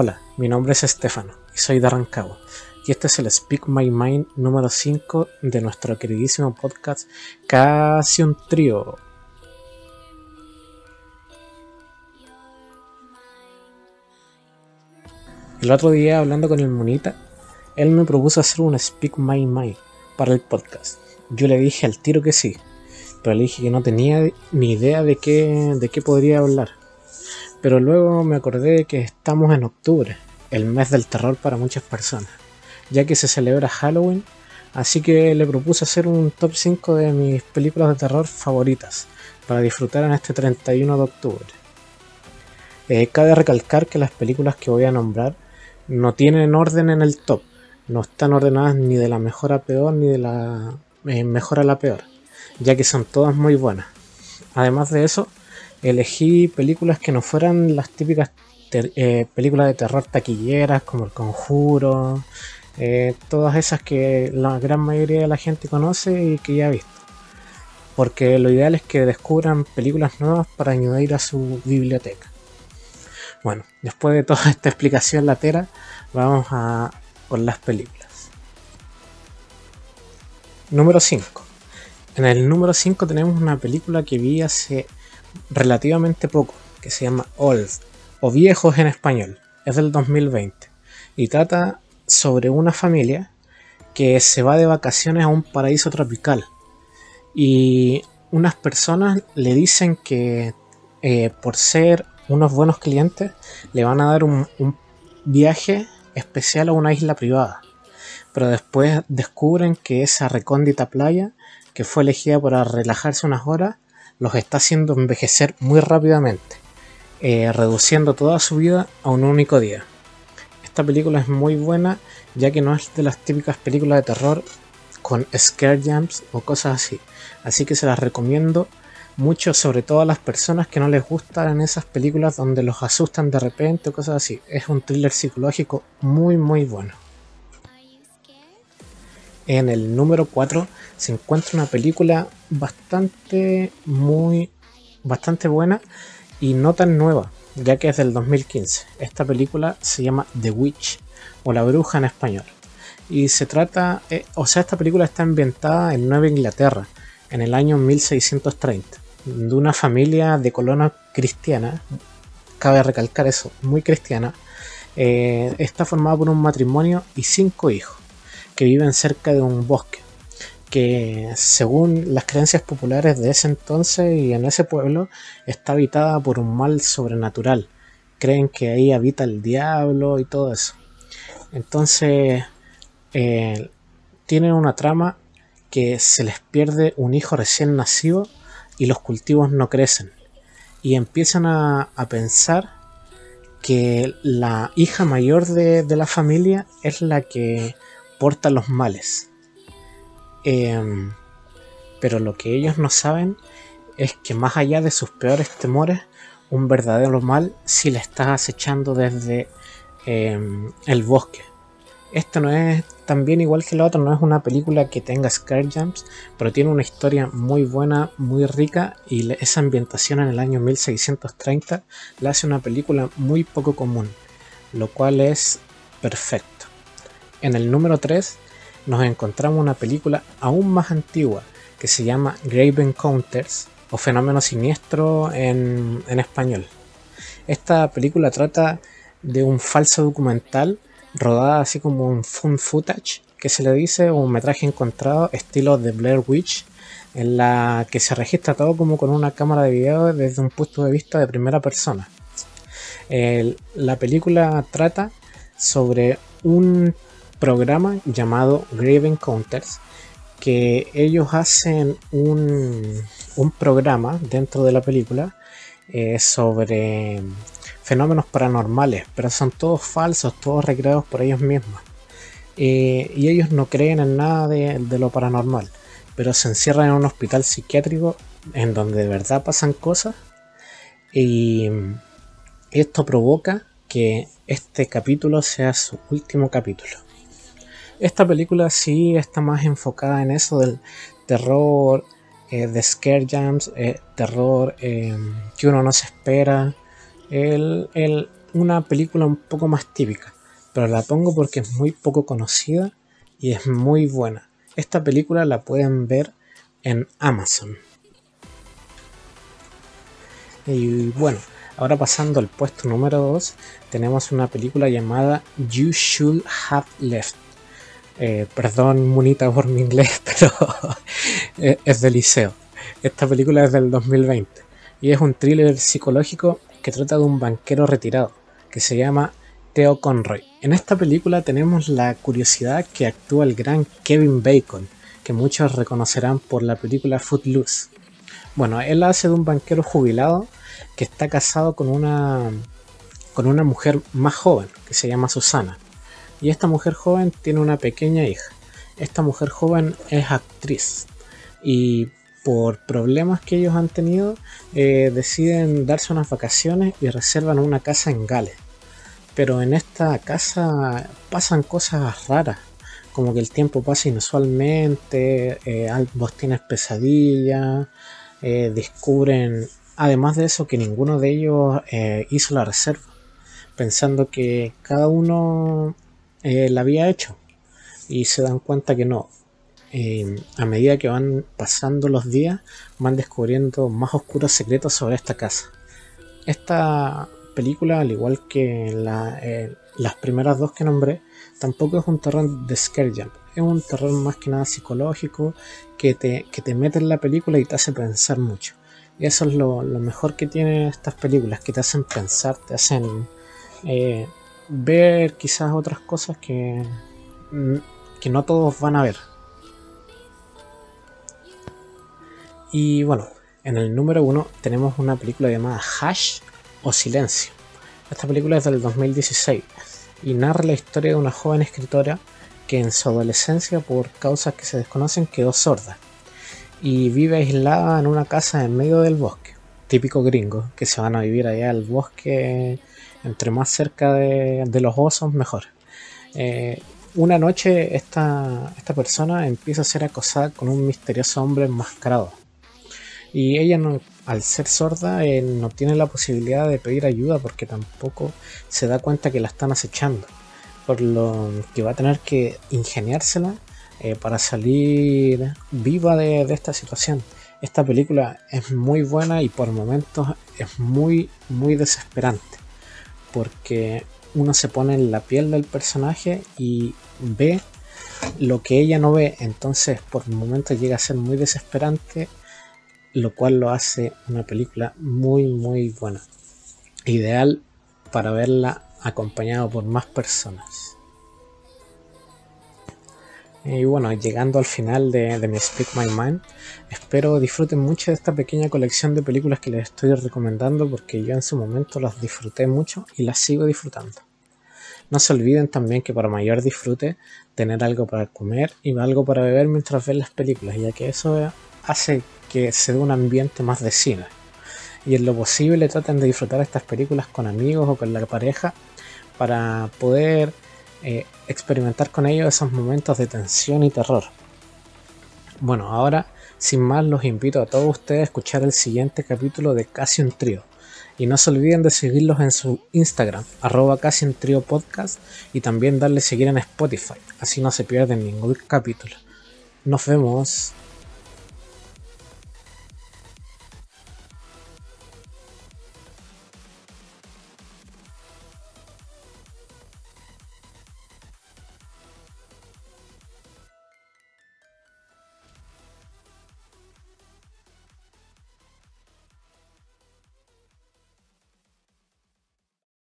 Hola, mi nombre es Estefano y soy de. Y este es el Speak My Mind número 5 de nuestro queridísimo podcast Casi un Trío. El otro día hablando con el Monita, él me propuso hacer un Speak My Mind para el podcast. Yo le dije al tiro que sí, pero le dije que no tenía ni idea de qué, de qué podría hablar. Pero luego me acordé que estamos en octubre, el mes del terror para muchas personas, ya que se celebra Halloween, así que le propuse hacer un top 5 de mis películas de terror favoritas para disfrutar en este 31 de octubre. Eh, cabe recalcar que las películas que voy a nombrar no tienen orden en el top, no están ordenadas ni de la mejor a peor ni de la eh, mejor a la peor, ya que son todas muy buenas. Además de eso, elegí películas que no fueran las típicas eh, películas de terror taquilleras como El Conjuro, eh, todas esas que la gran mayoría de la gente conoce y que ya ha visto. Porque lo ideal es que descubran películas nuevas para añadir a su biblioteca. Bueno, después de toda esta explicación latera, vamos a por las películas. Número 5. En el número 5 tenemos una película que vi hace relativamente poco, que se llama Old, o Viejos en español. Es del 2020. Y trata sobre una familia que se va de vacaciones a un paraíso tropical. Y unas personas le dicen que eh, por ser unos buenos clientes le van a dar un, un viaje especial a una isla privada. Pero después descubren que esa recóndita playa, que fue elegida para relajarse unas horas, los está haciendo envejecer muy rápidamente, eh, reduciendo toda su vida a un único día. Esta película es muy buena ya que no es de las típicas películas de terror con scare jumps o cosas así, así que se las recomiendo mucho, sobre todo a las personas que no les gustan esas películas donde los asustan de repente o cosas así. Es un thriller psicológico muy muy bueno. En el número 4 se encuentra una película bastante muy bastante buena y no tan nueva, ya que es del 2015. Esta película se llama The Witch o La Bruja en español. Y se trata, eh, o sea, esta película está ambientada en Nueva Inglaterra, en el año 1630, de una familia de colonos cristiana, cabe recalcar eso, muy cristiana, eh, está formada por un matrimonio y cinco hijos que viven cerca de un bosque, que según las creencias populares de ese entonces y en ese pueblo está habitada por un mal sobrenatural. Creen que ahí habita el diablo y todo eso. Entonces eh, tienen una trama que se les pierde un hijo recién nacido y los cultivos no crecen. Y empiezan a, pensar que la hija mayor de, de la familia es la que porta los males. Em, pero lo que ellos no saben es que más allá de sus peores temores, un verdadero mal si le está acechando desde em, el bosque. Esto no es también igual que lo otro, no es una película que tenga scare jumps, pero tiene una historia muy buena, muy rica y esa ambientación en el año 1630 la hace una película muy poco común, lo cual es perfecto. En el número 3 nos encontramos una película aún más antigua que se llama Grave Encounters o Fenómeno Siniestro en, español. Esta película trata de un falso documental rodada así como un fun footage que se le dice un metraje encontrado estilo de Blair Witch en la que se registra todo como con una cámara de video desde un punto de vista de primera persona. la película trata sobre un programa llamado Grave Encounters que ellos hacen un, un programa dentro de la película eh, sobre fenómenos paranormales, pero son todos falsos, todos recreados por ellos mismos. Eh, y ellos no creen en nada de, de, lo paranormal, pero se encierran en un hospital psiquiátrico en donde de verdad pasan cosas y esto provoca que este capítulo sea su último capítulo. Esta película sí está más enfocada en eso del terror, eh, de scare jams, eh, terror em, que uno no se espera. Una película un poco más típica, pero la pongo porque es muy poco conocida y es muy buena. Esta película la pueden ver en Amazon. Y bueno, ahora pasando al puesto número 2, tenemos una película llamada You Should Have Left. Eh, perdón, Munita, por mi inglés, pero es del liceo. Esta película es del 2020 y es un thriller psicológico que trata de un banquero retirado que se llama Theo Conroy. En esta película tenemos la curiosidad que actúa el gran Kevin Bacon, que muchos reconocerán por la película Footloose. Bueno, él hace de un banquero jubilado que está casado con una, con una mujer más joven, que se llama Susana. Y esta mujer joven tiene una pequeña hija. Esta mujer joven es actriz. Y por problemas que ellos han tenido, eh, deciden darse unas vacaciones y reservan una casa en Gales. Pero en esta casa pasan cosas raras, como que el tiempo pasa inusualmente, eh, ambos tienen pesadillas, eh, descubren Además de eso, que ninguno de ellos eh, hizo la reserva, pensando que cada uno eh, la había hecho. Y se dan cuenta que no. Eh, a medida que van pasando los días, van descubriendo más oscuros secretos sobre esta casa. Esta película, al igual que las primeras dos que nombré, tampoco es un terror de scare jump. Es un terror más que nada psicológico que te, que te mete en la película y te hace pensar mucho. Y eso es lo, mejor que tienen estas películas, que te hacen pensar, te hacen eh, ver quizás otras cosas que, mm, que no todos van a ver. Y bueno, en el número uno tenemos una película llamada Hash o Silencio. Esta película es del 2016 y narra la historia de una joven escritora que en su adolescencia, por causas que se desconocen, quedó sorda y vive aislada en una casa en medio del bosque. Típico gringo, que se van a vivir allá al bosque, entre más cerca de, los osos, mejor. Eh, una noche esta, esta persona empieza a ser acosada con un misterioso hombre enmascarado. Y ella, al ser sorda, eh, no tiene la posibilidad de pedir ayuda porque tampoco se da cuenta que la están acechando. Por lo que va a tener que ingeniársela eh, para salir viva de, esta situación. Esta película es muy buena y por momentos es muy, muy desesperante. Porque uno se pone en la piel del personaje y ve lo que ella no ve. Entonces por momentos llega a ser muy desesperante. Lo cual lo hace una película muy, muy buena. Ideal para verla acompañado por más personas. Y bueno, llegando al final de, mi Speak My Mind, espero disfruten mucho de esta pequeña colección de películas que les estoy recomendando porque yo en su momento las disfruté mucho y las sigo disfrutando. No se olviden también que para mayor disfrute, tener algo para comer y algo para beber mientras ven las películas, ya que eso hace que se dé un ambiente más de cine. Y en lo posible traten de disfrutar estas películas con amigos o con la pareja para poder eh, experimentar con ellos esos momentos de tensión y terror. Bueno, ahora sin más los invito a todos ustedes a escuchar el siguiente capítulo de Casi un Trío. Y no se olviden de seguirlos en su Instagram, arroba casi un trío podcast, y también darle seguir en Spotify, así no se pierden ningún capítulo. Nos vemos.